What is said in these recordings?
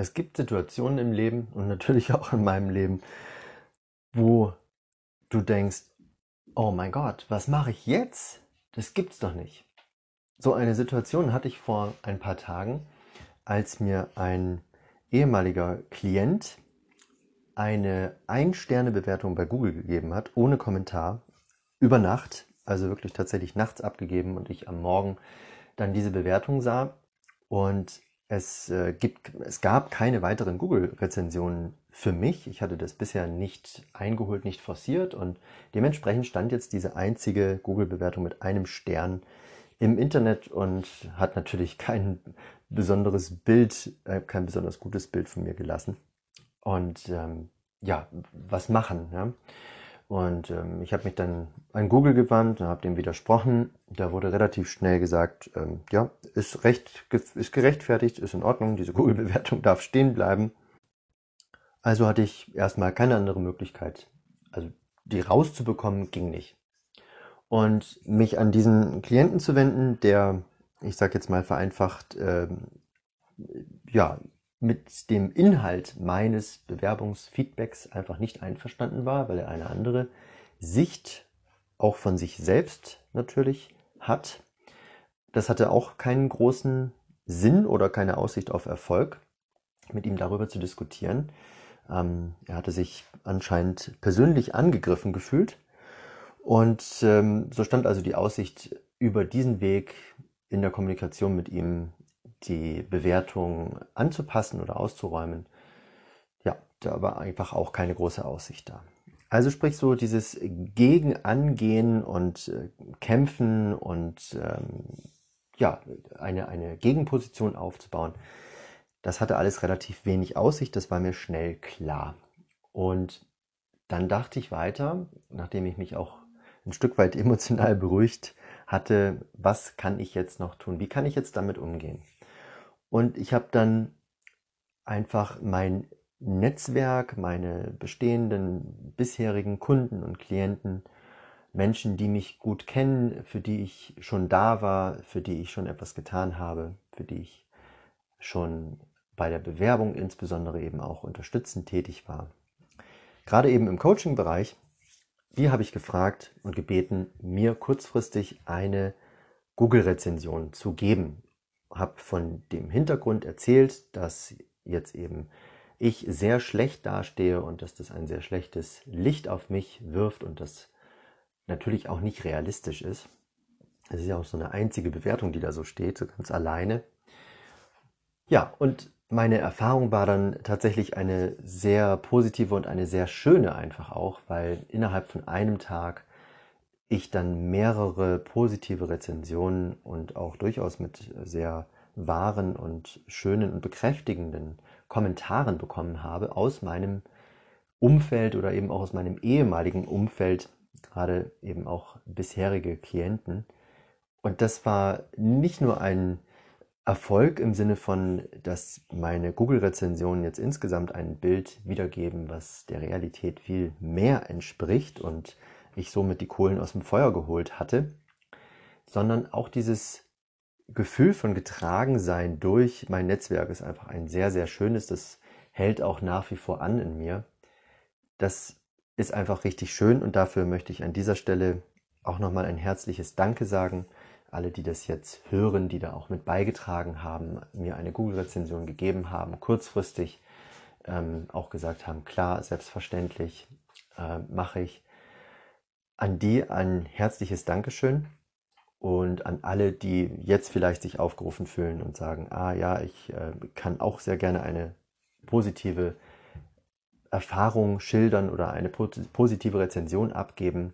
Es gibt Situationen im Leben und natürlich auch in meinem Leben, wo du denkst, oh mein Gott, was mache ich jetzt? Das gibt's doch nicht. So eine Situation hatte ich vor ein paar Tagen, als mir ein ehemaliger Klient eine Ein-Sterne-Bewertung bei Google gegeben hat, ohne Kommentar, über Nacht, also wirklich tatsächlich nachts abgegeben und ich am Morgen dann diese Bewertung sah und es, äh, gibt, es gab keine weiteren Google-Rezensionen für mich. Ich hatte das bisher nicht eingeholt, nicht forciert und dementsprechend stand jetzt diese einzige Google-Bewertung mit einem Stern im Internet und hat natürlich kein besonderes Bild, äh, kein besonders gutes Bild von mir gelassen. Und ähm, ja, was machen? Ja? Und ähm, ich habe mich dann an Google gewandt und habe dem widersprochen. Da wurde relativ schnell gesagt, ähm, ja, ist, recht, ist gerechtfertigt, ist in Ordnung, diese Google-Bewertung darf stehen bleiben. Also hatte ich erstmal keine andere Möglichkeit. Also die rauszubekommen ging nicht. Und mich an diesen Klienten zu wenden, der, ich sage jetzt mal vereinfacht, ähm, ja, mit dem Inhalt meines Bewerbungsfeedbacks einfach nicht einverstanden war, weil er eine andere Sicht auch von sich selbst natürlich hat. Das hatte auch keinen großen Sinn oder keine Aussicht auf Erfolg, mit ihm darüber zu diskutieren. Ähm, er hatte sich anscheinend persönlich angegriffen gefühlt. Und ähm, so stand also die Aussicht, über diesen Weg in der Kommunikation mit ihm die Bewertung anzupassen oder auszuräumen, ja, da war einfach auch keine große Aussicht da. Also sprich so dieses Gegenangehen und äh, Kämpfen und ähm, ja, eine, eine Gegenposition aufzubauen, das hatte alles relativ wenig Aussicht, das war mir schnell klar. Und dann dachte ich weiter, nachdem ich mich auch ein Stück weit emotional beruhigt hatte, was kann ich jetzt noch tun? Wie kann ich jetzt damit umgehen? Und ich habe dann einfach mein Netzwerk, meine bestehenden bisherigen Kunden und Klienten, Menschen, die mich gut kennen, für die ich schon da war, für die ich schon etwas getan habe, für die ich schon bei der Bewerbung insbesondere eben auch unterstützend tätig war. Gerade eben im Coaching-Bereich, die habe ich gefragt und gebeten, mir kurzfristig eine Google-Rezension zu geben habe von dem Hintergrund erzählt, dass jetzt eben ich sehr schlecht dastehe und dass das ein sehr schlechtes Licht auf mich wirft und das natürlich auch nicht realistisch ist. Es ist ja auch so eine einzige Bewertung, die da so steht, so ganz alleine. Ja, und meine Erfahrung war dann tatsächlich eine sehr positive und eine sehr schöne einfach auch, weil innerhalb von einem Tag ich dann mehrere positive Rezensionen und auch durchaus mit sehr wahren und schönen und bekräftigenden Kommentaren bekommen habe aus meinem Umfeld oder eben auch aus meinem ehemaligen Umfeld, gerade eben auch bisherige Klienten. Und das war nicht nur ein Erfolg im Sinne von, dass meine Google-Rezensionen jetzt insgesamt ein Bild wiedergeben, was der Realität viel mehr entspricht und ich somit die Kohlen aus dem Feuer geholt hatte, sondern auch dieses Gefühl von Getragensein durch mein Netzwerk ist einfach ein sehr, sehr schönes. Das hält auch nach wie vor an in mir. Das ist einfach richtig schön und dafür möchte ich an dieser Stelle auch nochmal ein herzliches Danke sagen. Alle, die das jetzt hören, die da auch mit beigetragen haben, mir eine Google-Rezension gegeben haben, kurzfristig ähm, auch gesagt haben, klar, selbstverständlich äh, mache ich. An die ein herzliches Dankeschön und an alle, die jetzt vielleicht sich aufgerufen fühlen und sagen, ah ja, ich äh, kann auch sehr gerne eine positive Erfahrung schildern oder eine positive Rezension abgeben,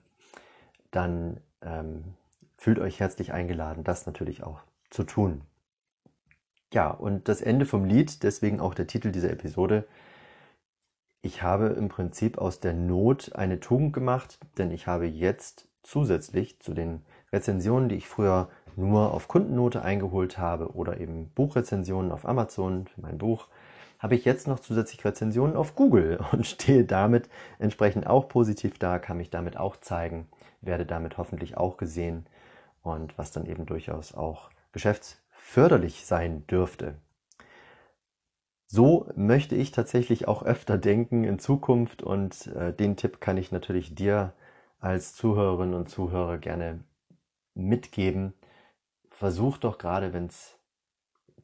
dann ähm, fühlt euch herzlich eingeladen, das natürlich auch zu tun. Ja, und das Ende vom Lied, deswegen auch der Titel dieser Episode, ich habe im Prinzip aus der Not eine Tugend gemacht, denn ich habe jetzt zusätzlich zu den Rezensionen, die ich früher nur auf Kundennote eingeholt habe oder eben Buchrezensionen auf Amazon für mein Buch, habe ich jetzt noch zusätzlich Rezensionen auf Google und stehe damit entsprechend auch positiv da, kann mich damit auch zeigen, werde damit hoffentlich auch gesehen und was dann eben durchaus auch geschäftsförderlich sein dürfte. So möchte ich tatsächlich auch öfter denken in Zukunft und äh, den Tipp kann ich natürlich dir als Zuhörerinnen und Zuhörer gerne mitgeben. Versuch doch gerade, wenn es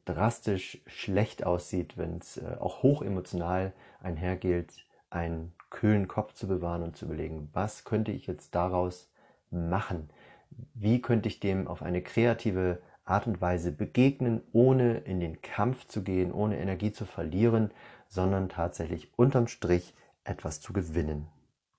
drastisch schlecht aussieht, wenn es äh, auch hochemotional einhergeht, einen kühlen Kopf zu bewahren und zu überlegen, was könnte ich jetzt daraus machen? Wie könnte ich dem auf eine kreative Art und Weise begegnen, ohne in den Kampf zu gehen, ohne Energie zu verlieren, sondern tatsächlich unterm Strich etwas zu gewinnen.